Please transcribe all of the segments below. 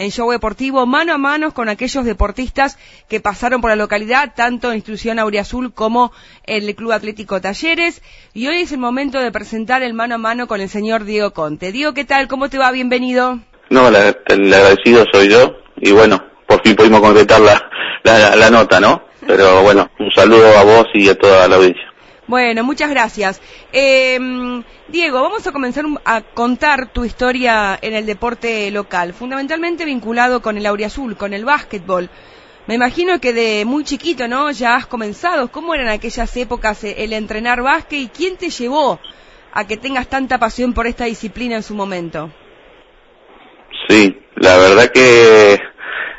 en Show Deportivo, mano a mano con aquellos deportistas que pasaron por la localidad, tanto en Institución Auriazul como el Club Atlético Talleres. Y hoy es el momento de presentar el mano a mano con el señor Diego Conte. Diego, ¿qué tal? ¿Cómo te va? Bienvenido. No, el agradecido soy yo y bueno, por fin pudimos concretar la, la nota, ¿no? Pero bueno, un saludo a vos y a toda la audiencia. Bueno, muchas gracias. Eh, Diego, vamos a comenzar a contar tu historia en el deporte local, fundamentalmente vinculado con el auriazul, con el básquetbol. Me imagino que de muy chiquito, ¿no? Ya has comenzado. ¿Cómo eran aquellas épocas eh, el entrenar básquet y quién te llevó a que tengas tanta pasión por esta disciplina en su momento? Sí, la verdad que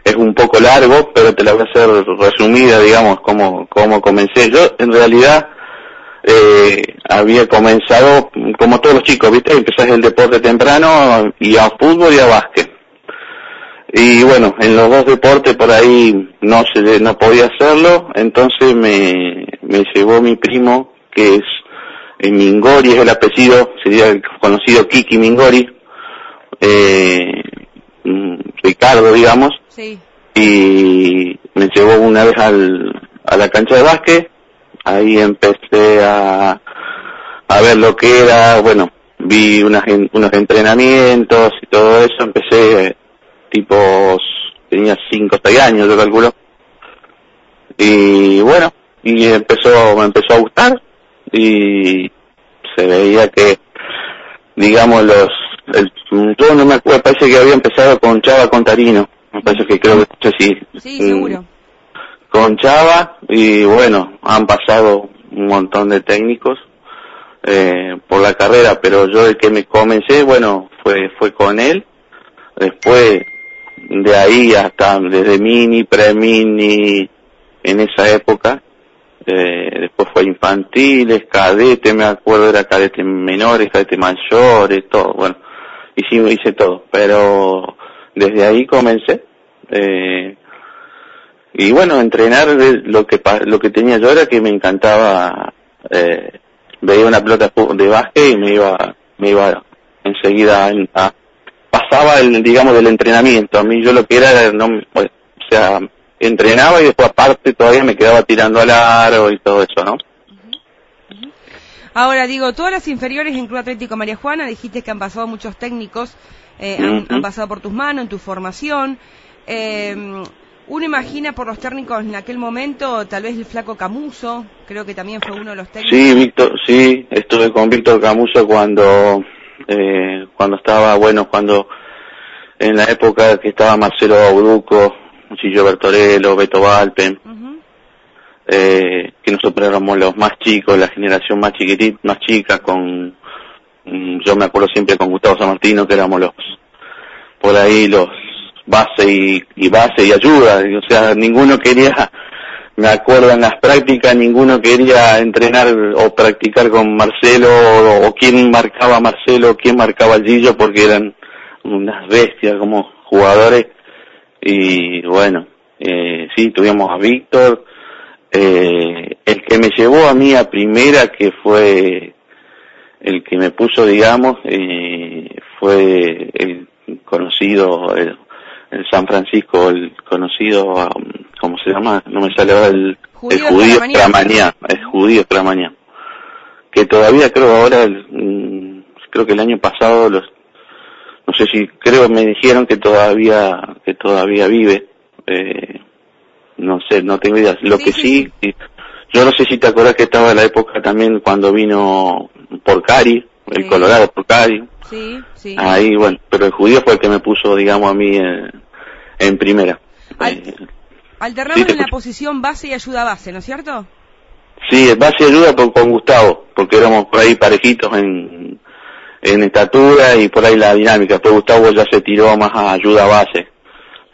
es un poco largo, pero te la voy a hacer resumida, digamos, cómo, cómo comencé. Yo, en realidad, eh, había comenzado, como todos los chicos, ¿viste? Empezás el deporte temprano y a fútbol y a básquet. Y bueno, en los dos deportes por ahí no se no podía hacerlo, entonces me, me llevó mi primo, que es eh, Mingori, es el apellido, sería el conocido Kiki Mingori, eh, mm, Ricardo, digamos, sí. y me llevó una vez al, a la cancha de básquet ahí empecé a, a ver lo que era, bueno, vi unas, unos entrenamientos y todo eso, empecé tipo, tenía 5 o 6 años yo calculo, y bueno, y empezó, me empezó a gustar y se veía que, digamos, los, el, yo no me acuerdo, parece que había empezado con Chava Contarino, me parece que creo que sí. Sí, seguro con Chava y bueno, han pasado un montón de técnicos eh, por la carrera, pero yo el que me comencé, bueno, fue, fue con él. Después de ahí hasta desde mini, pre-mini, en esa época, eh, después fue infantiles, cadete, me acuerdo, era cadete menores, cadete mayores, todo, bueno, hicimos, hice todo, pero desde ahí comencé, eh, y bueno entrenar lo que lo que tenía yo era que me encantaba eh, veía una pelota de básquet y me iba me iba enseguida a, pasaba el digamos del entrenamiento. A mí yo lo que era no o sea entrenaba y después aparte todavía me quedaba tirando al aro y todo eso no Ahora digo, todas las inferiores en Club Atlético María Juana, dijiste que han pasado muchos técnicos, eh, han, han, pasado por tus manos, en tu formación. Eh, uno imagina por los técnicos en aquel momento, tal vez el flaco Camuso, creo que también fue uno de los técnicos. Sí, Víctor, sí, estuve con Víctor Camuso cuando, eh, cuando estaba, bueno, cuando en la época que estaba Marcelo Auduco, Chillo Bertorello, Beto Valpen, eh, que nosotros éramos los más chicos, la generación más chiquitita, más chica, con, mm, yo me acuerdo siempre con Gustavo San Martino, que éramos los, por ahí los, base y, base y ayuda, o sea, ninguno quería, me acuerdo en las prácticas, ninguno quería entrenar o practicar con Marcelo o, quién marcaba Marcelo, quién marcaba a Gillo, porque eran unas bestias como jugadores. Y bueno, eh, sí, tuvimos a Víctor, eh, el que me llevó a mí a primera, que fue el que me puso, digamos, eh, fue el conocido, el, en San Francisco, el conocido, um, ¿cómo se llama? No me sale ahora el, judío el judío el judío Tramañá, que todavía creo ahora, mm, creo que el año pasado los, no sé si, creo me dijeron que todavía, que todavía vive, eh, no sé, no tengo idea. Lo que sí, yo no sé si te acuerdas que estaba en la época también cuando vino por Cari, el Colorado por Cari. Sí, sí. Ahí, bueno, pero el judío fue el que me puso, digamos, a mí en, en primera. Eh, alternamos en la posición base y ayuda base, ¿no es cierto? Sí, base y ayuda con Gustavo, porque éramos por ahí parejitos en, en estatura y por ahí la dinámica. Pero Gustavo ya se tiró más a ayuda base.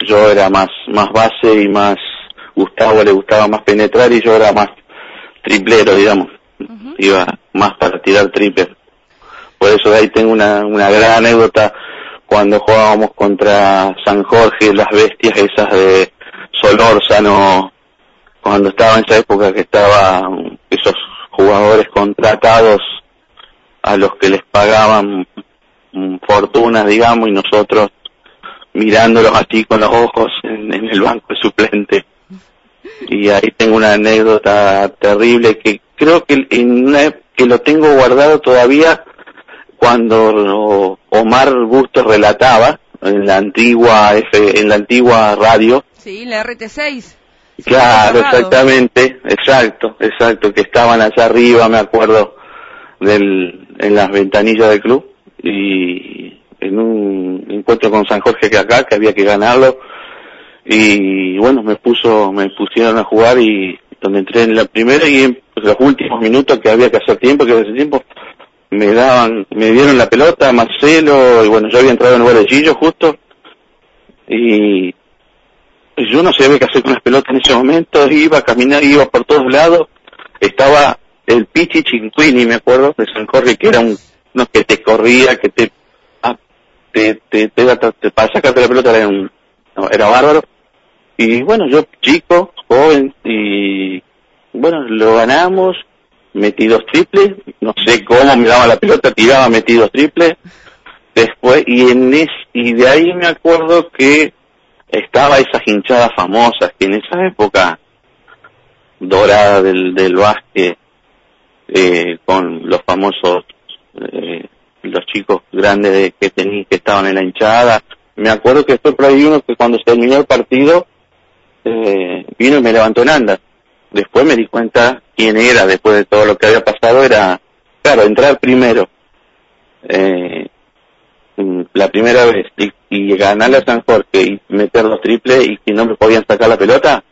Yo era más, más base y más, Gustavo le gustaba más penetrar y yo era más triplero, digamos. Iba más para tirar triple. Por eso de ahí tengo una, una gran anécdota cuando jugábamos contra San Jorge, las bestias esas de Solórzano, cuando estaba en esa época que estaban esos jugadores contratados a los que les pagaban fortunas, digamos, y nosotros mirándolos así con los ojos en, el banco suplente. Y ahí tengo una anécdota terrible que creo que, que lo tengo guardado todavía cuando Omar Busto relataba en la antigua F, en la antigua radio. Sí, la RT6. Claro, exactamente, exacto, exacto, que estaban allá arriba, me acuerdo, del, en las ventanillas del club y en un encuentro con San Jorge que acá, que había que ganarlo y bueno, me puso, me pusieron a jugar y donde entré en la primera y en los últimos minutos que había que hacer tiempo, que hace tiempo, me daban, me dieron la pelota, Marcelo, y bueno, yo había entrado en lugar de justo, y yo no sabía qué hacer con las pelotas en ese momento, iba a caminar, iba por todos lados, estaba el Pichi Chinquini, me acuerdo, de San Jorge, que era un, no, que te corría, que te, ah, te, te, te, te, para sacarte la pelota era un, era bárbaro, y bueno, yo chico, joven, y bueno, lo ganamos, metí dos triples, no sé cómo me daba la pelota, tiraba, metí dos triples, después, y en es, y de ahí me acuerdo que estaba esas hinchadas famosas que en esa época dorada del, del básquet, eh, con los famosos, eh, los chicos grandes que tenían, que estaban en la hinchada, me acuerdo que fue por ahí uno que cuando se terminó el partido, eh, vino y me levantó en andas después me di cuenta quién era después de todo lo que había pasado, era, claro, entrar primero, eh, la primera vez, y, y ganarle a San Jorge y meter los triples y que no me podían sacar la pelota,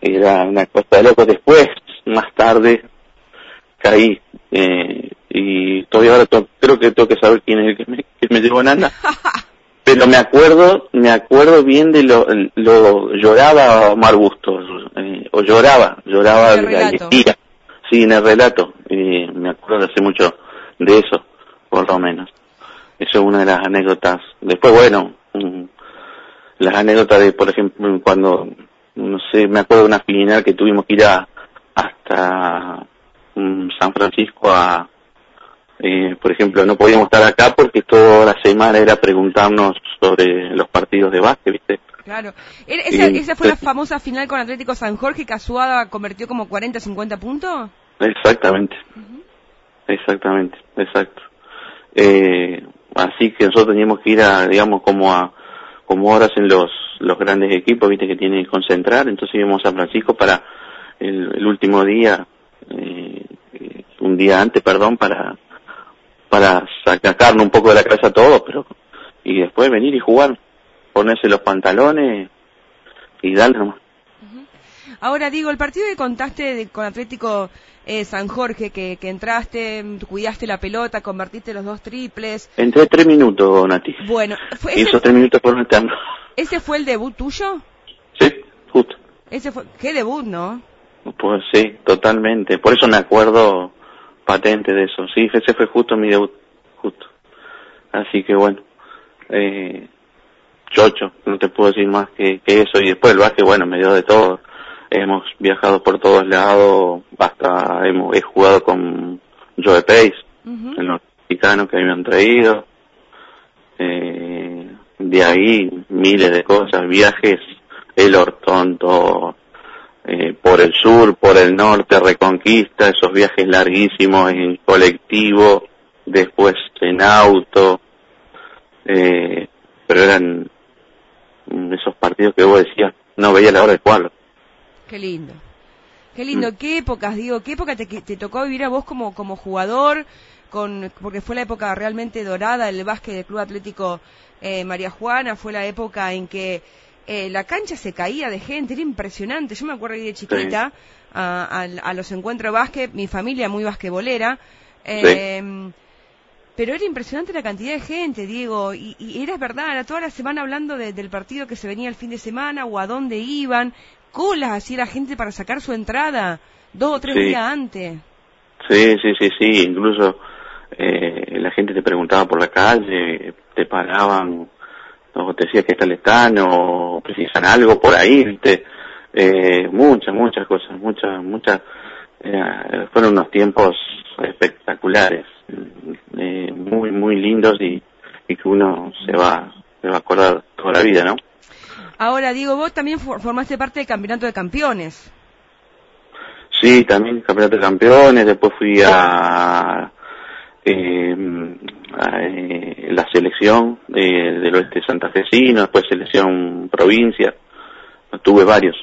era una cosa de loco. Después, más tarde, caí, eh, y todavía ahora creo que tengo que saber quién es el que me, que me llevó Nanda. pero me acuerdo, me acuerdo bien de lo, lo lloraba Omar Bustos, eh, o lloraba, lloraba de la alegría, sí, en el relato, y me acuerdo hace mucho de eso, por lo menos. Eso es una de las anécdotas. Después, bueno, las anécdotas de, por ejemplo, cuando, no sé, me acuerdo de una final que tuvimos que ir a, hasta San Francisco a, eh, por ejemplo, no podíamos estar acá porque toda la semana era preguntarnos sobre los partidos de básquet, ¿viste? Claro. ¿Esa, fue la famosa final con Atlético San Jorge que Azuada convirtió como 40, 50 puntos? Exactamente. Exactamente, exacto. Eh, así que nosotros teníamos que ir a, digamos, como a, como horas en los, los grandes equipos, viste, que tienen que concentrar, entonces íbamos a Francisco para el, último día, eh, un día antes, perdón, para para sacarnos un poco de la casa a todos, pero y después venir y jugar, ponerse los pantalones y darle nomás. Ahora digo, el partido que contaste con Atlético eh, San Jorge, que, que, entraste, cuidaste la pelota, convertiste los dos triples. Entré tres minutos, Nati. Bueno, fue esos tres minutos por entrando. ¿Ese fue el debut tuyo? Sí, justo. Ese fue, qué debut, ¿no? Pues sí, totalmente. Por eso me acuerdo patente de eso. Sí, ese fue justo mi debut, justo. Así que bueno, eh, chocho, no te puedo decir más que, eso. Y después el básquet, bueno, me dio de todo. Hemos viajado por todos lados, hasta hemos, he jugado con Joe Pace, en los mexicanos que a mí me han traído. Eh, de ahí miles de cosas, viajes, el Hortonto, eh, por el sur, por el norte, Reconquista, esos viajes larguísimos en colectivo, después en auto, eh, pero eran esos partidos que vos decías, no veía la hora de jugarlo. Qué lindo. Qué lindo, mm. qué épocas, digo, qué época te, te tocó vivir a vos como, como jugador, con, porque fue la época realmente dorada del básquet del Club Atlético eh, María Juana, fue la época en que eh, la cancha se caía de gente, era impresionante. Yo me acuerdo de chiquita a, los encuentros de básquet, mi familia muy basquetbolera, eh, pero era impresionante la cantidad de gente, Diego, y, era verdad, era toda la semana hablando del partido que se venía el fin de semana o a dónde iban, colas así la gente para sacar su entrada, dos o tres días antes. Sí, sí, sí, sí, incluso eh, la gente te preguntaba por la calle, te paraban o te decía que está están o precisan algo por ahí, ¿viste? Eh, muchas, muchas cosas, muchas, muchas, eh, fueron unos tiempos espectaculares, eh, muy, muy lindos y, y que uno se va, me va a acordar toda la vida, ¿no? Ahora, digo, vos también formaste parte del Campeonato de Campeones. Sí, también Campeonato de Campeones, después fui a, em, eh, la selección del oeste santafesino, después selección provincia, tuve varios,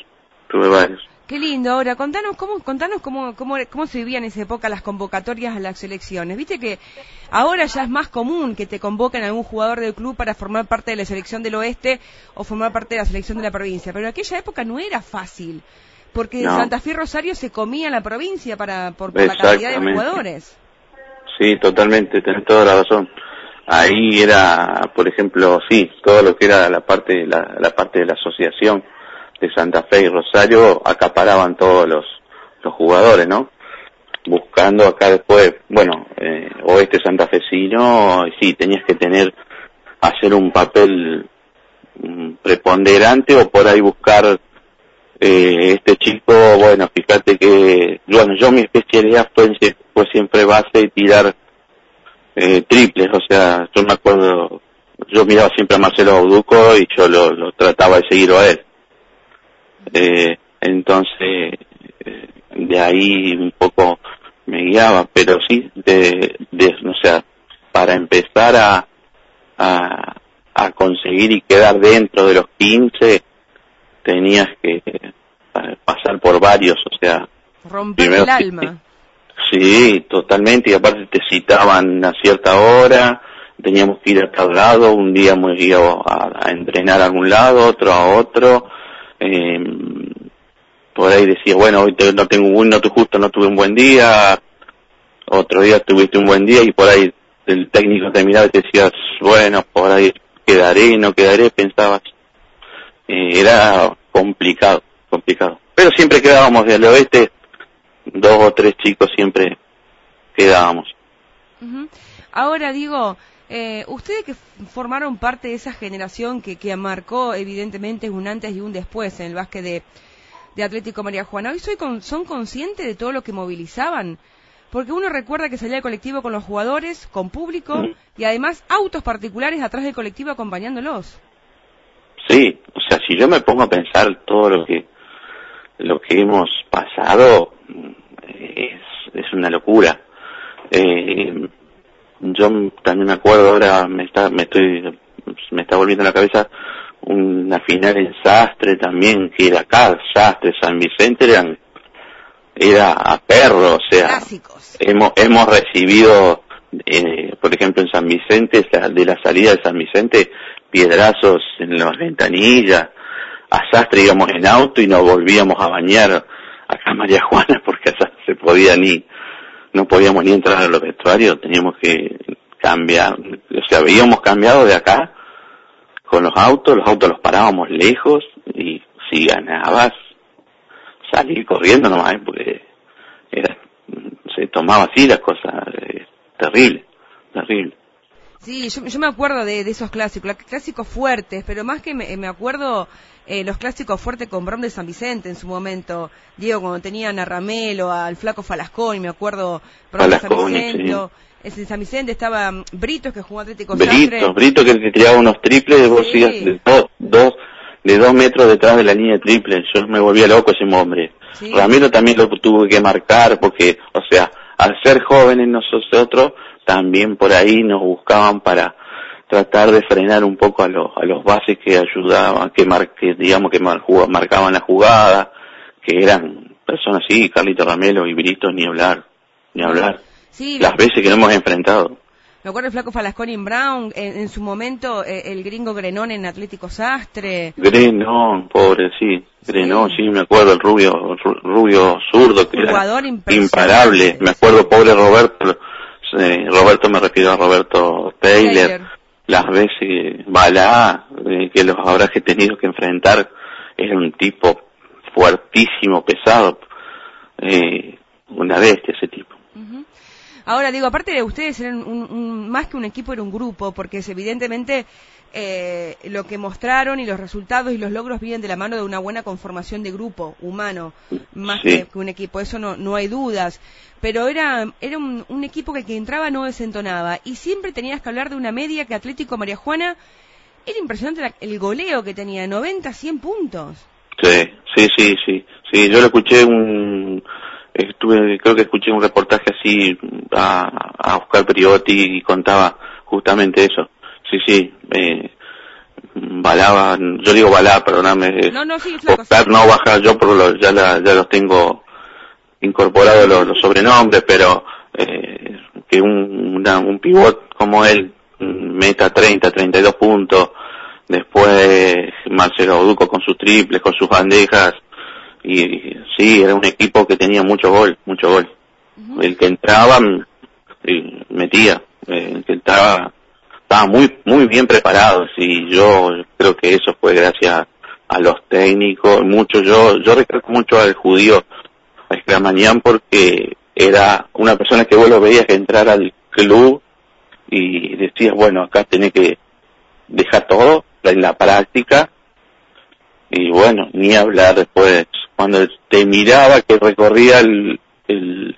tuve varios. Qué lindo. Ahora, contanos cómo, contanos cómo, cómo, cómo se vivían en esa época las convocatorias a las selecciones. Viste que ahora ya es más común que te convoquen a algún jugador del club para formar parte de la selección del oeste o formar parte de la selección de la provincia. Pero en aquella época no era fácil, porque en Santa Fe y Rosario se comía la provincia para, por, la cantidad de jugadores. Sí, totalmente, tenés toda la razón. Ahí era, por ejemplo, sí, todo lo que era la parte, la, parte de la asociación de Santa Fe y Rosario acaparaban todos los, los jugadores, ¿no? Buscando acá después, bueno, eh, oeste santafesino, sí, tenías que tener, hacer un papel mm, preponderante o por ahí buscar eh, este chico, bueno, fíjate que, bueno, yo mi especialidad fue, fue siempre base y tirar eh, triples, o sea, yo me acuerdo, yo miraba siempre a Marcelo Auduco y yo lo, trataba de seguir a él. Eh, entonces, eh, de ahí un poco me guiaba, pero sí, de, de o sea, para empezar a, a, a conseguir y quedar dentro de los 15, tenías que pasar por varios, o sea, romper el alma. Sí, totalmente, y aparte te citaban a cierta hora, teníamos que ir a cada lado, un día me iba a, a entrenar a algún lado, otro a otro, eh, por ahí decía, bueno, hoy no tengo un, no justo no tuve un buen día, otro día tuviste un buen día y por ahí el técnico te miraba y te decía, bueno, por ahí quedaré, no quedaré, pensabas. Eh, era complicado, complicado. Pero siempre quedábamos del oeste, dos o tres chicos siempre quedábamos. Ahora digo, eh, ustedes que formaron parte de esa generación que, que marcó evidentemente un antes y un después en el básquet de, de Atlético María Juana, ¿hoy soy son conscientes de todo lo que movilizaban? Porque uno recuerda que salía el colectivo con los jugadores, con público y además autos particulares atrás del colectivo acompañándolos. Sí, si yo me pongo a pensar todo lo que lo que hemos pasado es, es una locura. Eh, yo también me acuerdo ahora, me está, me estoy, me está volviendo a la cabeza una final en Sastre también, que era acá, Sastre, San Vicente, eran, era a perro, o sea, hemos, hemos recibido, eh, por ejemplo en San Vicente, de la salida de San Vicente, piedrazos en las ventanillas, a Sastre íbamos en auto y nos volvíamos a bañar acá María Juana porque allá se podía ni, no podíamos ni entrar a los vestuarios, teníamos que cambiar, o sea, habíamos cambiado de acá con los autos, los autos los parábamos lejos y si ganabas salir corriendo nomás, ¿eh? porque era, se tomaba así las cosas, eh, terrible, terrible. Sí, yo, me acuerdo de, esos clásicos, clásicos fuertes, pero más que me, acuerdo eh, los clásicos fuertes con Brom de San Vicente en su momento. Diego, cuando tenían a Ramelo, al flaco Falascón, me acuerdo Brom de San Vicente. En San Vicente estaba mm, Brito, que jugó Atlético Brito, Brito que te tiraba unos triples de, de, dos, dos, de dos metros detrás de la línea de triple. Yo me volvía loco ese hombre. Ramiro también lo tuve que marcar porque, o sea, al ser jóvenes nosotros, también por ahí nos buscaban para tratar de frenar un poco a los, a los bases que ayudaban, que, mar, digamos que marcaban la jugada, que eran personas así, Carlito Ramelo y Brito, ni hablar, ni hablar. Las veces que nos hemos enfrentado. Me acuerdo el flaco Falasconi Brown, en, su momento eh, el gringo Grenón en Atlético Sastre. Grenón, pobre, sí. Grenón, sí, me acuerdo, el rubio, rubio zurdo, que era imparable. Me acuerdo, pobre Roberto, Roberto me refiero a Roberto Taylor, las veces Balá, eh, que los habrás que tenido que enfrentar, era un tipo fuertísimo, pesado, eh, una bestia ese tipo. Ahora digo, aparte de ustedes eran un, más que un equipo, era un grupo, porque es evidentemente eh, lo que mostraron y los resultados y los logros vienen de la mano de una buena conformación de grupo humano, más que, un equipo, eso no, no hay dudas. Pero era, era un, equipo que el que entraba no desentonaba y siempre tenías que hablar de una media que Atlético María Juana era impresionante el goleo que tenía, 90, 100 puntos. Sí, sí, sí, sí. Sí, yo lo escuché un, estuve, creo que escuché un reportaje así a, a Oscar Priotti y contaba justamente eso. Sí, sí, eh, balaba, yo digo balá, perdóname. No, no, sí, Oscar no baja, yo por lo, ya, la, ya los tengo incorporados los, sobrenombres, pero eh, que un, una, un pivot como él meta 30, 32 puntos, después Marcelo Duco con sus triples, con sus bandejas, y sí, era un equipo que tenía mucho gol, mucho gol. El que entraba, metía, el que entraba, estaba muy, muy bien preparado, y yo creo que eso fue gracias a los técnicos, mucho, yo, yo recuerdo mucho al judío, a Escramanián, porque era una persona que vos lo veías entrar al club y decías, bueno, acá tenés que dejar todo en la práctica y bueno, ni hablar después, cuando te miraba que recorría el, el,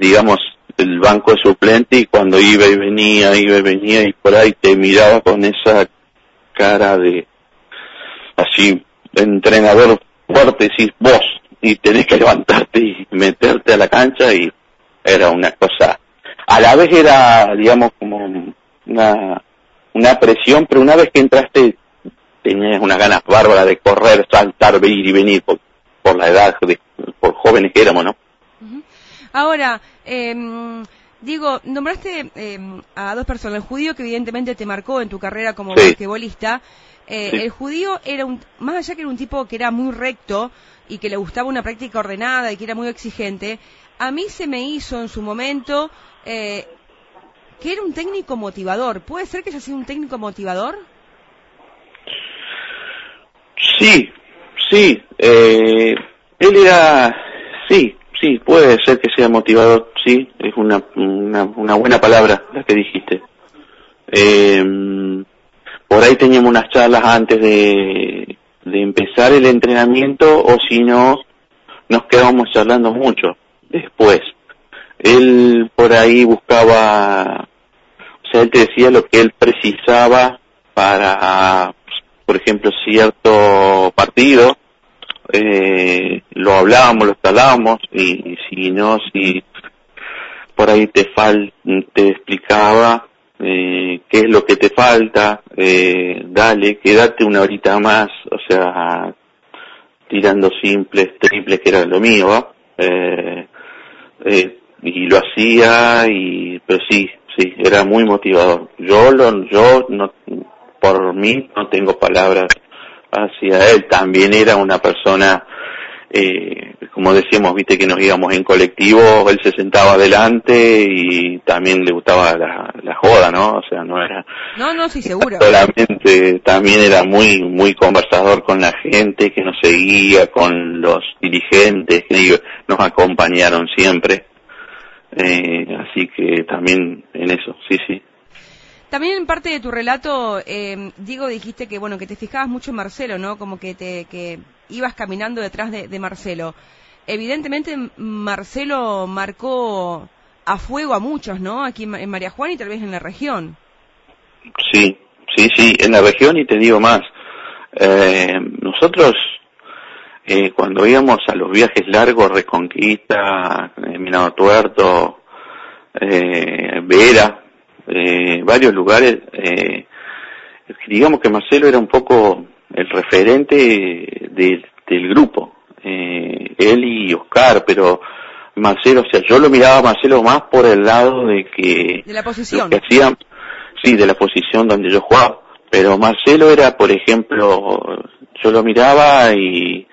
digamos, el banco de suplente y cuando iba y venía, iba y venía y por ahí te miraba con esa cara de así, entrenador fuerte, decís vos, y tenés que levantarte y meterte a la cancha y era una cosa, a la vez era, digamos, como una, una presión, pero una vez que entraste tenías unas ganas bárbaras de correr, saltar, ir y venir por, por la edad, de, por jóvenes que éramos, ¿no? Ahora, eh, digo, nombraste eh, a dos personas, el judío que evidentemente te marcó en tu carrera como basquetbolista, eh, el judío era un, más allá que era un tipo que era muy recto y que le gustaba una práctica ordenada y que era muy exigente, a mí se me hizo en su momento eh, que era un técnico motivador. ¿Puede ser que haya sido un técnico motivador? Sí, sí. Eh, él era, sí, sí, puede ser que sea motivador, sí, es una, una, buena palabra la que dijiste. Eh, por ahí teníamos unas charlas antes de, de empezar el entrenamiento o si no, nos quedábamos charlando mucho después. Él por ahí buscaba, o sea, él te decía lo que él precisaba para, por ejemplo, cierto partido, eh, lo hablábamos, lo hablábamos y, si no, si por ahí te fal te explicaba eh, qué es lo que te falta, eh, dale, quédate una horita más, o sea, tirando simples, triples, que era lo mío, eh, eh, y lo hacía, y, pero sí, sí, era muy motivador. Yo, lo, yo no, por mí no tengo palabras hacia él, también era una persona eh, como decíamos, viste que nos íbamos en colectivo, él se sentaba adelante y también le gustaba la, la joda, ¿no? O sea, no era... No, no, sí, seguro. Solamente también era muy, muy conversador con la gente que nos seguía, con los dirigentes que nos acompañaron siempre. Eh, así que también en eso, sí, sí. También en parte de tu relato, eh, Diego, dijiste que bueno que te fijabas mucho en Marcelo, ¿no? Como que te que ibas caminando detrás de, Marcelo. Evidentemente Marcelo marcó a fuego a muchos, ¿no? Aquí en María Juana y tal vez en la región. Sí, sí, sí, en la región y te digo más. Eh, nosotros eh, cuando íbamos a los viajes largos, Reconquista, eh, Minado Tuerto, eh, Vera, eh, varios lugares, eh, digamos que Marcelo era un poco el referente del grupo, eh, él y Oscar, pero Marcelo, o sea, yo lo miraba a Marcelo más por el lado de que... De la posición. Que hacían, sí, de la posición donde yo jugaba, pero Marcelo era, por ejemplo, yo lo miraba y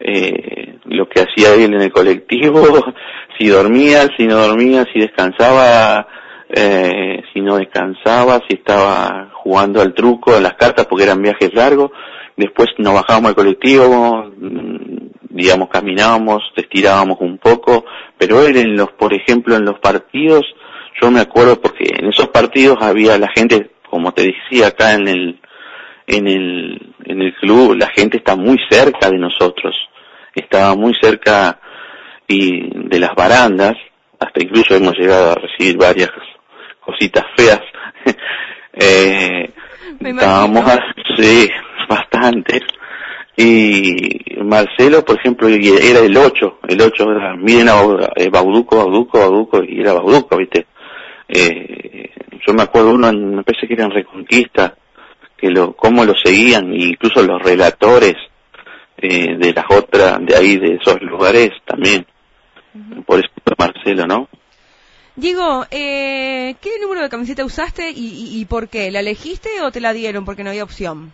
eh, lo que hacía él en el colectivo, si dormía, si no dormía, si descansaba, eh, si no descansaba, si estaba jugando al truco, a las cartas, porque eran viajes largos. Después nos bajábamos al colectivo, mm, digamos, caminábamos, estirábamos un poco, pero él en los, por ejemplo, en los partidos, yo me acuerdo porque en esos partidos había la gente, como te decía acá en el, en el, en el club, la gente está muy cerca de nosotros, estaba muy cerca y de las barandas, hasta incluso hemos llegado a recibir varias cositas feas Eh, estábamos, sí, bastante. Y Marcelo, por ejemplo, era el 8, el 8 era, miren a eh, Bauduco, Bauduco, Bauduco, y era Bauduco, ¿viste? Eh, yo me acuerdo uno, me parece que era en Reconquista, que lo, cómo lo seguían, incluso los relatores eh, de las otras, de ahí, de esos lugares también. Por eso Marcelo, ¿no? Diego, eh, ¿qué número de camiseta usaste y, y, por qué? ¿La elegiste o te la dieron porque no había opción?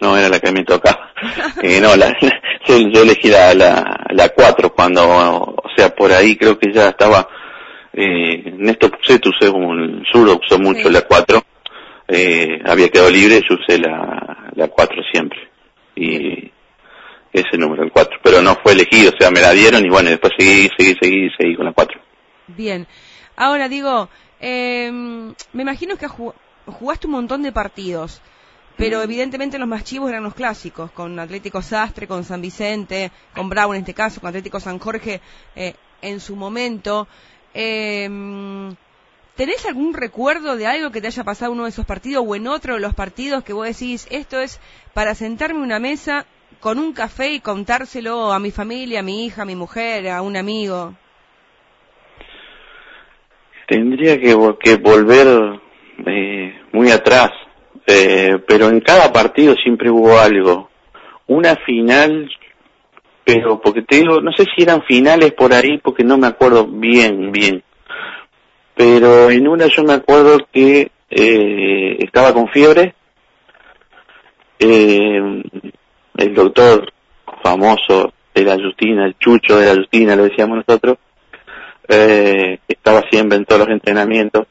No, era la que me tocaba. eh, no, la, yo, elegí la, la, la 4 cuando, o sea, por ahí creo que ya estaba, eh, Néstor Pucet usé como el sur, usó mucho la 4, eh, había quedado libre, yo usé la, la 4 siempre. Y ese número, el 4, pero no fue elegido, o sea, me la dieron y bueno, después seguí, seguí, seguí, seguí con la 4. Bien. Ahora digo, eh, me imagino que jugaste un montón de partidos, pero mm. evidentemente los más chivos eran los clásicos, con Atlético Sastre, con San Vicente, con Bravo en este caso, con Atlético San Jorge eh, en su momento. Eh, ¿Tenés algún recuerdo de algo que te haya pasado en uno de esos partidos o en otro de los partidos que vos decís, esto es para sentarme en una mesa con un café y contárselo a mi familia, a mi hija, a mi mujer, a un amigo? Tendría que, que volver eh, muy atrás, eh, pero en cada partido siempre hubo algo. Una final, pero porque te digo, no sé si eran finales por ahí, porque no me acuerdo bien, bien. Pero en una yo me acuerdo que eh, estaba con fiebre. Eh, el doctor famoso de la Justina, el chucho de la Justina, lo decíamos nosotros, eh, estaba siempre en todos los entrenamientos.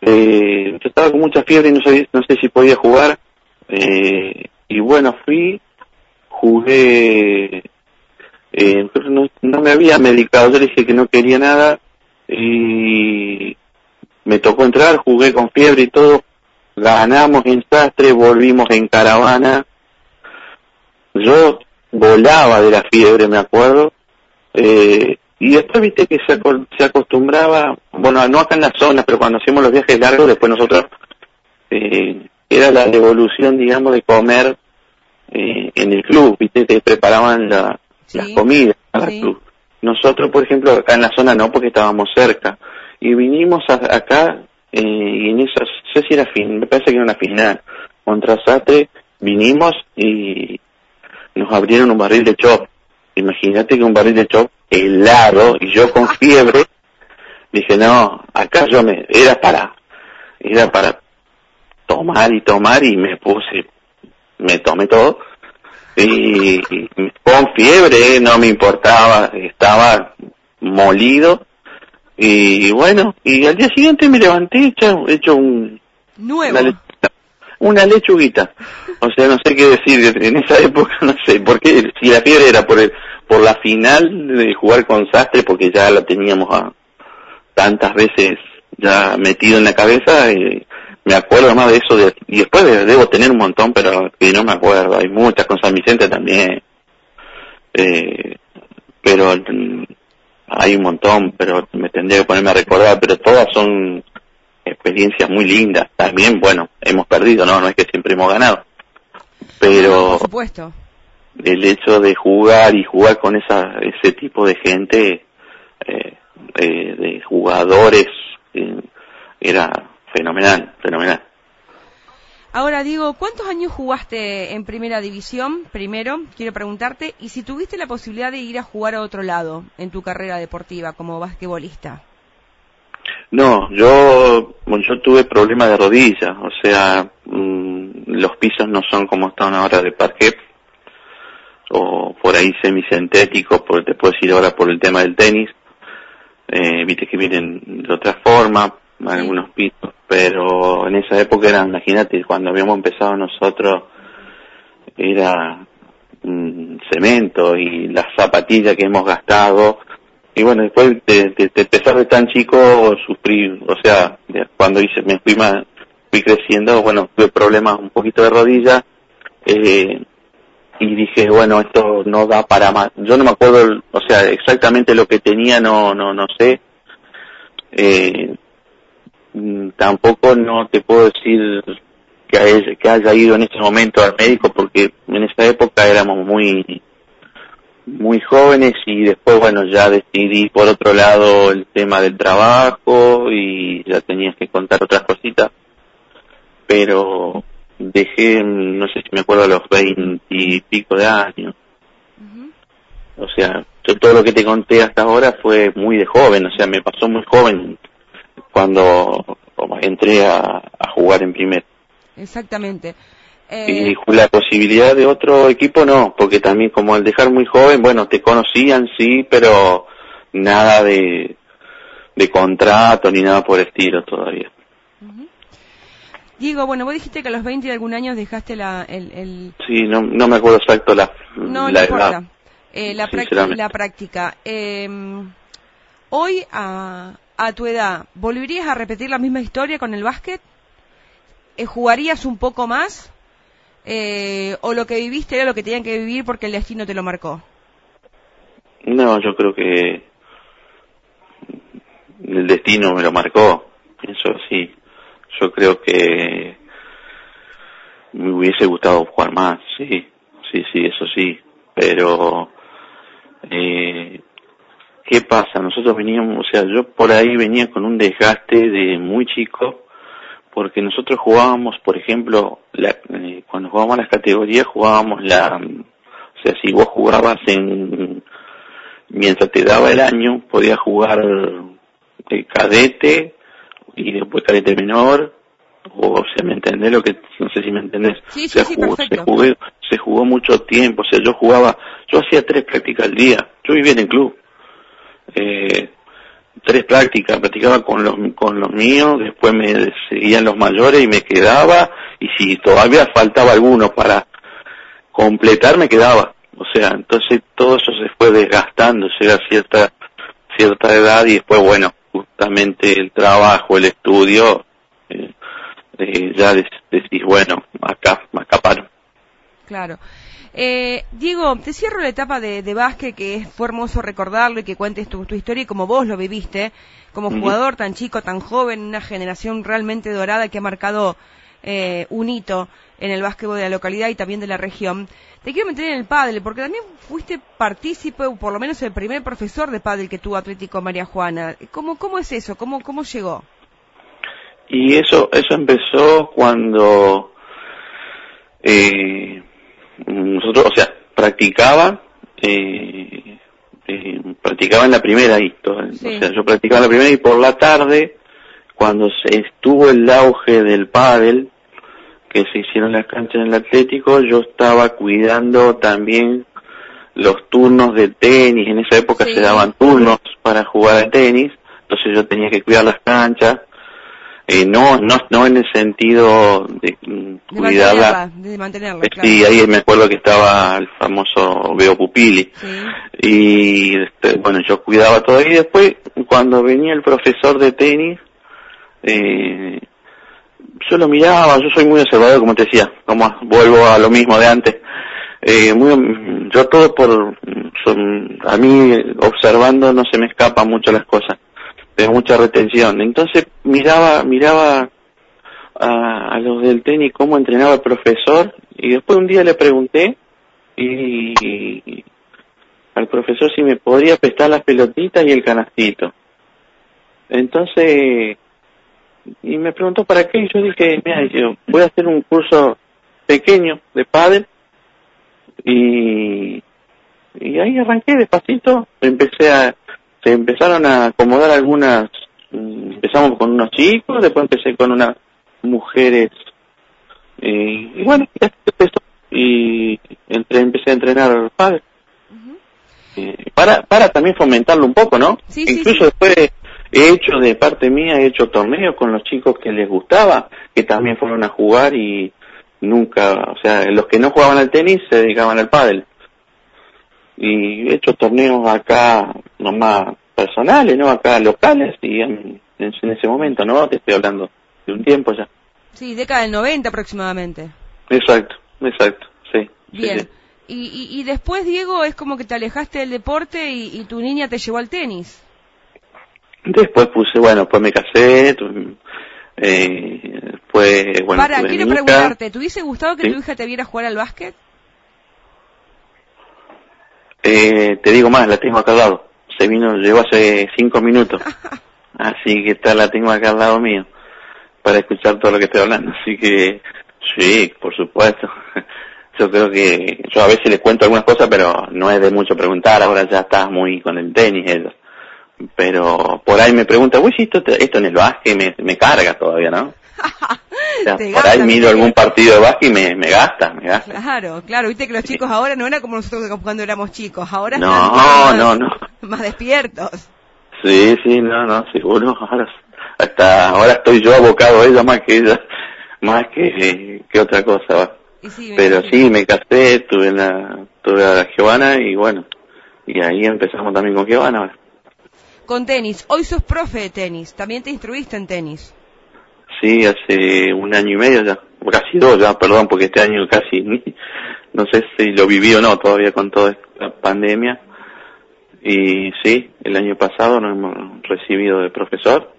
Eh, yo estaba con mucha fiebre y no, no sé si podía jugar. Eh, y bueno, fui, jugué, eh, no, no me había medicado, yo dije que no quería nada y me tocó entrar, jugué con fiebre y todo, ganamos en sastre, volvimos en caravana. Yo volaba de la fiebre, me acuerdo. Eh, y después viste que se, se acostumbraba, bueno, no acá en la zona, pero cuando hacíamos los viajes largos, después nosotros, eh, era la devolución, digamos, de comer eh, en el club, viste, te preparaban la, las comidas para el club. Nosotros, por ejemplo, acá en la zona no, porque estábamos cerca. Y vinimos acá, eh, y en esa, no sé si era fin, me parece que era una final, contra Satre, vinimos y nos abrieron un barril de chop. Imagínate que un barril de chop helado y yo con fiebre dije no acá yo me era para era para tomar y tomar y me puse me tomé todo y, con fiebre no me importaba estaba molido y bueno y al día siguiente me levanté hecho, hecho un nuevo una lechuguita. O sea, no sé qué decir, en esa época no sé, porque si la fiebre era por el, por la final de jugar con Sastre, porque ya la teníamos a, tantas veces ya metido en la cabeza, y me acuerdo más de eso, de, y después debo tener un montón, pero que no me acuerdo, hay muchas con San Vicente también, eh, pero hay un montón, pero me tendría que ponerme a recordar, pero todas son experiencias muy lindas. También, bueno, hemos perdido, no, no es que siempre hemos ganado. Pero Por supuesto. El hecho de jugar y jugar con esa, ese tipo de gente, eh, eh, de jugadores, eh, era fenomenal, fenomenal. Ahora digo, ¿cuántos años jugaste en primera división? Primero, quiero preguntarte, y si tuviste la posibilidad de ir a jugar a otro lado en tu carrera deportiva como basquetbolista. No, yo, bueno, yo tuve problemas de rodilla, o sea, mm, los pisos no son como están ahora de parquet, o por ahí semisintéticos, porque te puedes ir ahora por el tema del tenis, eh, viste que vienen de otra forma, algunos pisos, pero en esa época era, imagínate, cuando habíamos empezado nosotros, era mm, cemento y las zapatillas que hemos gastado, y bueno, después de, de, de, empezar de tan chico, sufrí, o sea, cuando hice, me fui más, fui creciendo, bueno, tuve problemas un poquito de rodilla, eh, y dije, bueno, esto no da para más. Yo no me acuerdo, o sea, exactamente lo que tenía, no, no, no sé. Eh, tampoco no te puedo decir que haya, que haya ido en ese momento al médico porque en esa época éramos muy muy jóvenes y después bueno ya decidí por otro lado el tema del trabajo y ya tenías que contar otras cositas pero dejé no sé si me acuerdo a los veinte y pico de años. O sea yo todo lo que te conté hasta ahora fue muy de joven o sea me pasó muy joven cuando entré a, jugar en primer. Exactamente. Y eh, la posibilidad de otro equipo no, porque también como al dejar muy joven, bueno, te conocían, sí, pero nada de, de contrato ni nada por el estilo todavía. Digo, bueno, vos dijiste que a los 20 de algún año dejaste la, el, Sí, no, no me acuerdo exacto la, no, la edad. Eh, la, la práctica. Em, hoy, a, a tu edad, ¿volverías a repetir la misma historia con el básquet? Eh, ¿Jugarías un poco más? eh, o lo que viviste era lo que tenían que vivir porque el destino te lo marcó? No, yo creo que el destino me lo marcó, eso sí. Yo creo que me hubiese gustado jugar más, sí, sí, sí, eso sí, pero eh, ¿qué pasa? Nosotros veníamos, o sea, yo por ahí venía con un desgaste de muy chico porque nosotros jugábamos, por ejemplo, la, eh, cuando jugábamos las categorías, jugábamos la, o sea, si vos jugabas en, mientras te daba el año, podías jugar el cadete y después cadete menor, o, sea, ¿me entendés lo que, no sé si me entendés? Sí, sí, sí, jugó, se, jugué, se jugó mucho tiempo, o sea, yo jugaba, yo hacía tres prácticas al día, yo vivía en el club. Eh, tres prácticas, practicaba con los, con los míos, después me seguían los mayores y me quedaba, y si todavía faltaba alguno para completar, me quedaba. O sea, entonces todo eso se fue desgastando, llega a cierta, cierta edad y después, bueno, justamente el trabajo, el estudio, eh, eh, ya decís, bueno, acá, acá paro. Claro. Eh, Diego, te cierro la etapa de, de básquet, que fue hermoso recordarlo y que cuentes tu, historia y como vos lo viviste, como jugador tan chico, tan joven, una generación realmente dorada que ha marcado eh, un hito en el básquetbol de la localidad y también de la región. Te quiero meter en el pádel, porque también fuiste partícipe, o por lo menos el primer profesor de pádel que tuvo Atlético María Juana. ¿Cómo, cómo es eso? ¿Cómo, cómo llegó? Y eso, eso empezó cuando eh, nosotros, o sea, practicaba, eh, eh, practicaba en la primera ahí, o sea, yo practicaba en la primera y por la tarde, cuando se estuvo el auge del pádel, que se hicieron las canchas en el Atlético, yo estaba cuidando también los turnos de tenis, en esa época se daban turnos para jugar al tenis, entonces yo tenía que cuidar las canchas, eh, no, no, no en el sentido de, mm, cuidarla. De mantenerla, Sí, ahí me acuerdo que estaba el famoso Veo Pupili. Y este, bueno, yo cuidaba todo. Y después, cuando venía el profesor de tenis, eh, yo lo miraba, yo soy muy observador, como te decía, como vuelvo a lo mismo de antes. Eh, yo todo por, a mí observando no se me escapan mucho las cosas de mucha retención. Entonces miraba, miraba a, los del tenis cómo entrenaba el profesor y después un día le pregunté y, al profesor si me podría prestar las pelotitas y el canastito. Entonces, y me preguntó para qué y yo dije, mira, yo voy a hacer un curso pequeño de pádel. Y, y ahí arranqué despacito, empecé a, se empezaron a acomodar algunas, mm, empezamos con unos chicos, después empecé con unas mujeres, eh, y bueno, y entre, empecé a entrenar padres. Eh, para, para también fomentarlo un poco, ¿no? Incluso después he hecho de parte mía, he hecho torneos con los chicos que les gustaba, que también fueron a jugar y nunca, o sea, los que no jugaban al tenis se dedicaban al pádel y he hecho torneos acá nomás personales, ¿no? Acá locales y en, ese momento, ¿no? Te estoy hablando de un tiempo ya. Sí, década del 90 aproximadamente. Exacto, exacto, sí. Bien. Y, y, después, Diego, es como que te alejaste del deporte y, tu niña te llevó al tenis. Después puse, bueno, pues me casé, Eh, fue, bueno, Para, quiero mi preguntarte, ¿te hubiese gustado que Sí. tu hija te viera jugar al básquet? Eh, te digo más, la tengo acá al lado. Se vino, llegó hace cinco minutos. Así que está, la tengo acá al lado mío. Para escuchar todo lo que estoy hablando. Así que, sí, por supuesto. Yo creo que, yo a veces le cuento algunas cosas, pero no es de mucho preguntar. Ahora ya estás muy con el tenis, ella. Pero por ahí me pregunta, uy, si esto, esto en el básquet me, me carga todavía, ¿no? O sea, Te por ahí miro algún partido de básquet y me, me gasta, me gasta. Claro, claro, viste que los chicos ahora no eran como nosotros cuando éramos chicos, ahora No, están más, no, no. más despiertos. Sí, sí, no, no, seguro. Ahora, hasta ahora estoy yo abocado a ella más que ella, más que, que otra cosa. sí, Pero sí, me casé, tuve la, tuve a la Giovanna y bueno, y ahí empezamos también con Giovanna. ahora. Con tenis, hoy sos profe de tenis, también te instruiste en tenis. Sí, hace un año y medio ya, casi dos ya, perdón, porque este año casi, ni- no sé si lo viví o no todavía con toda esta pandemia. Y sí, el año pasado nos hemos recibido de profesor.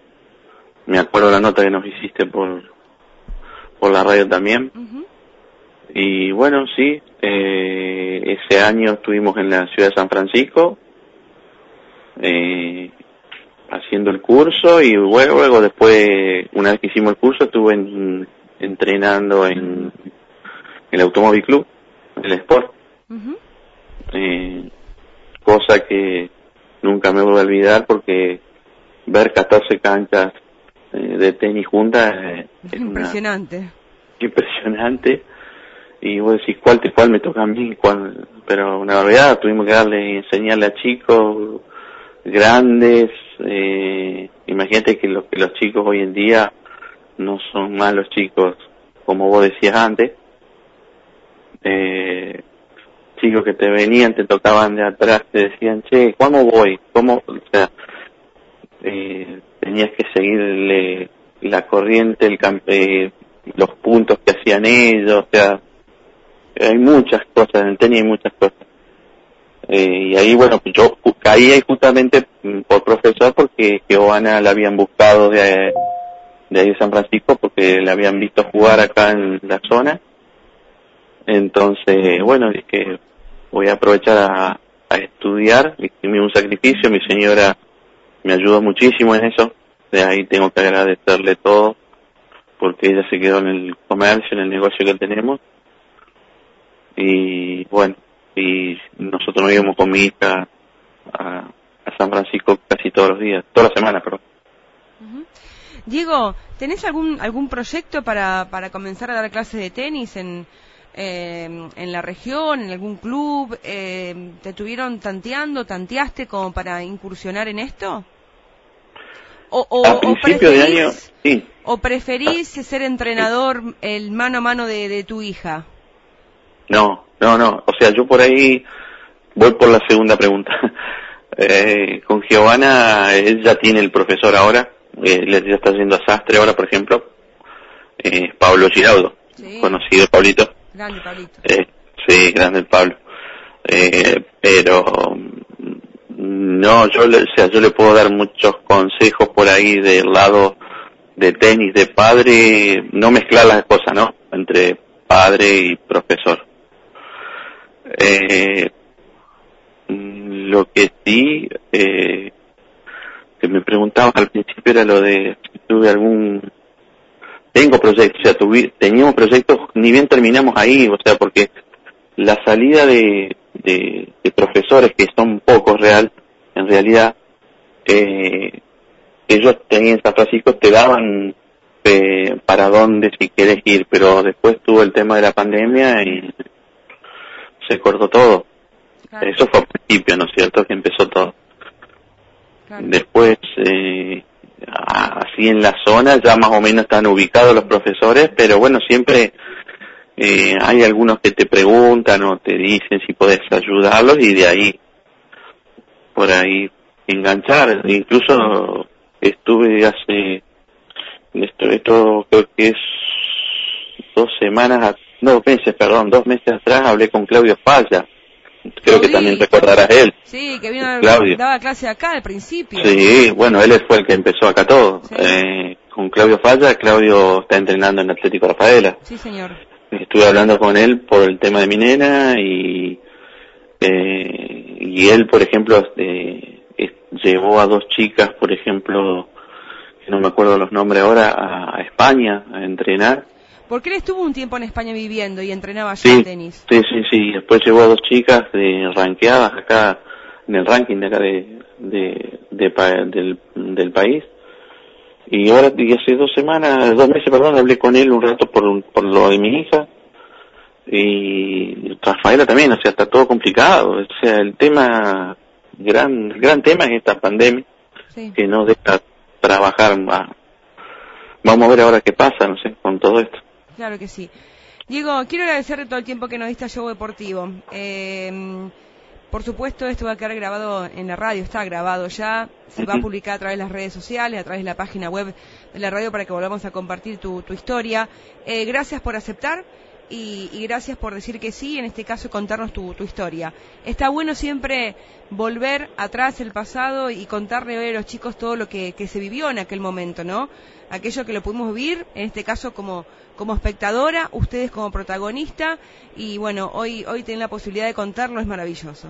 Me acuerdo la nota que nos hiciste por, por la radio también. Y bueno, sí, eh, ese año estuvimos en la ciudad de San Francisco, eh, haciendo el curso y luego, luego después, una vez que hicimos el curso, estuve en- entrenando en el Automóvil Club, el Sport, eh, cosa que nunca me voy a olvidar porque ver 14 canchas eh, de tenis juntas eh, es una- Impresionante. impresionante. Y vos decís cuál te cuál me toca a mí cuál pero una verdad tuvimos que darle enseñarle a chicos grandes eh, imagínate que los que los chicos hoy en día no son más los chicos como vos decías antes eh, chicos que te venían te tocaban de atrás te decían che cómo voy cómo o sea eh, tenías que seguirle la corriente, el eh, los puntos que hacían ellos, o sea, hay muchas cosas, en tenis hay muchas cosas. Eh, y ahí, bueno, yo caí justamente mm, por profesor porque Giovanna la habían buscado de, de ahí de San Francisco porque la habían visto jugar acá en la zona. Entonces, bueno, dije, voy a aprovechar a, a estudiar, hicimos un sacrificio, mi señora me ayudó muchísimo en eso, de ahí tengo que agradecerle todo, porque ella se quedó en el comercio, en el negocio que tenemos, y bueno, y nosotros nos íbamos con mi hija a, a San Francisco casi todos los días, todas las semanas, perdón. Diego, ¿tenés algún algún proyecto para, para comenzar a dar clases de tenis en, eh, en la región, en algún club? Eh, ¿Te tuvieron tanteando, tanteaste como para incursionar en esto? ¿O, o, a o principio de año, preferís, sí, o preferís ser entrenador el mano a mano de, de tu hija? No, no, no. O sea, yo por ahí voy por la segunda pregunta. Eh, con Giovanna, él ya tiene el profesor ahora, eh, ya está haciendo a Sastre ahora, por ejemplo, eh, Pablo Giraudo, Sí. conocido Pablito. Grande, Pablito. Eh, sí, grande el Pablo. Eh, pero no, yo le, o sea, yo le puedo dar muchos consejos por ahí del lado de tenis de padre, no mezclar las cosas, ¿no? Entre padre y profesor. Eh, lo que sí, eh, que me preguntabas al principio era lo de si tuve algún tengo proyectos, o sea, tuvi- teníamos proyectos, ni bien terminamos ahí, o sea, porque la salida de, de, de profesores, que son pocos real, en realidad, eh, ellos tenían en San Francisco, te daban eh, para dónde si quieres ir, pero después tuvo el tema de la pandemia y se cortó todo. Claro, Eso fue al principio, ¿no es cierto?, que empezó todo. claro. Después, eh, así en la zona ya más o menos están ubicados los profesores, pero bueno, siempre eh, hay algunos que te preguntan o te dicen si puedes ayudarlos y de ahí, por ahí, enganchar. Incluso estuve hace, esto, esto creo que es dos semanas, dos meses, perdón, dos meses atrás hablé con Claudio Falla. Creo Lo que vi. también recordarás él. Sí, que vino, Claudio. daba clase acá al principio. Sí, bueno, él fue el que empezó acá todo, Sí. eh, con Claudio Falla. Claudio está entrenando en Atlético Rafaela. Sí, señor. Estuve hablando con él por el tema de Minera y, eh, y él, por ejemplo, eh, llevó a dos chicas, por ejemplo, que no me acuerdo los nombres ahora, a, España a entrenar. Porque él estuvo un tiempo en España viviendo y entrenaba allá tenis. Sí, sí, sí. Después llevó a dos chicas de ranqueadas acá en el ranking de acá de, de, del, del país. Y ahora, y hace dos semanas, dos meses, perdón, hablé con él un rato por, por lo de mi hija. Y Rafaela también, o sea, está todo complicado. O sea, el tema, gran, gran tema es esta pandemia, que no deja trabajar más. Vamos a ver ahora qué pasa, no sé, con todo esto. Claro que sí. Diego, quiero agradecerte todo el tiempo que nos diste a Show Deportivo. Eh, por supuesto, esto va a quedar grabado en la radio, está grabado ya, se va a publicar a través de las redes sociales, a través de la página web de la radio para que volvamos a compartir tu, historia. Eh, gracias por aceptar y, gracias por decir que sí, en este caso contarnos tu, historia. Está bueno siempre volver atrás el pasado y contarle hoy a los chicos todo lo que, se vivió en aquel momento, ¿no? Aquello que lo pudimos vivir, en este caso como, como espectadora, ustedes como protagonista, y bueno, hoy, hoy tienen la posibilidad de contarlo, es maravilloso.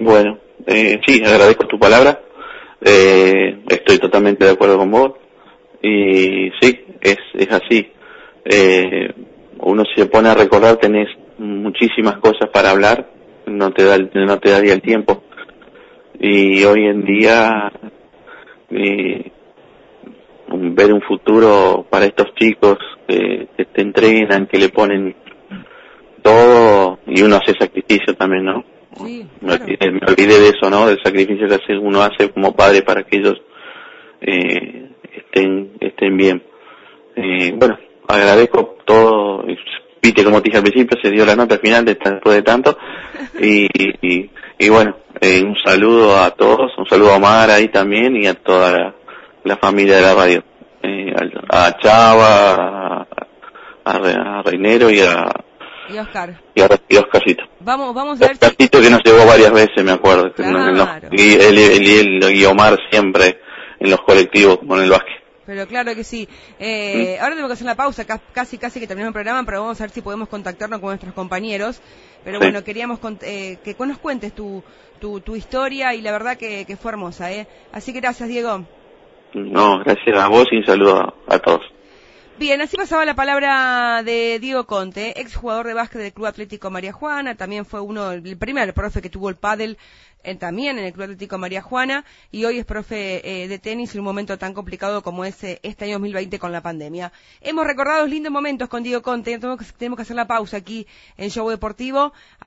Bueno, eh, sí, agradezco tu palabra, eh, estoy totalmente de acuerdo con vos, y sí, es, es así eh, uno se pone a recordar tenés muchísimas cosas para hablar, no te da no te daría el tiempo. Y hoy en día eh, ver un futuro para estos chicos que, te entrenan, que le ponen todo y uno hace sacrificio también, ¿no? me, olvidé, de eso, ¿no? Del sacrificio que uno hace como padre para que ellos eh, estén estén bien. Eh, bueno, agradezco todo, viste como te dije al principio, se dio la nota al final después de tanto, y, y, bueno, eh, un saludo a todos, un saludo a Omar ahí también y a toda la, familia de la radio, eh, a, Chava, a, Reinero y a... Y Oscar. Y, a, Oscarcito. Vamos, vamos a ver Oscarcito que nos llevó varias veces, me acuerdo. y él, él, y Omar siempre en los colectivos con el básquet. Pero claro que sí. Eh, ahora tenemos que hacer la pausa, casi casi que terminamos el programa, pero vamos a ver si podemos contactarnos con nuestros compañeros. Pero bueno, queríamos eh, que nos cuentes tu, tu, tu, historia y la verdad que, que, fue hermosa. ¿eh? Así que gracias, Diego. No, gracias a vos y un saludo a, todos. Bien, así pasaba la palabra de Diego Conte, ex jugador de básquet del Club Atlético María Juana, también fue uno, el primer profe que tuvo el pádel también en el Club Atlético María Juana y hoy es profe eh, de tenis en un momento tan complicado como es este año 2020 con la pandemia. Hemos recordado lindos momentos con Diego Conte, tenemos que, tenemos que hacer la pausa aquí en Show Deportivo.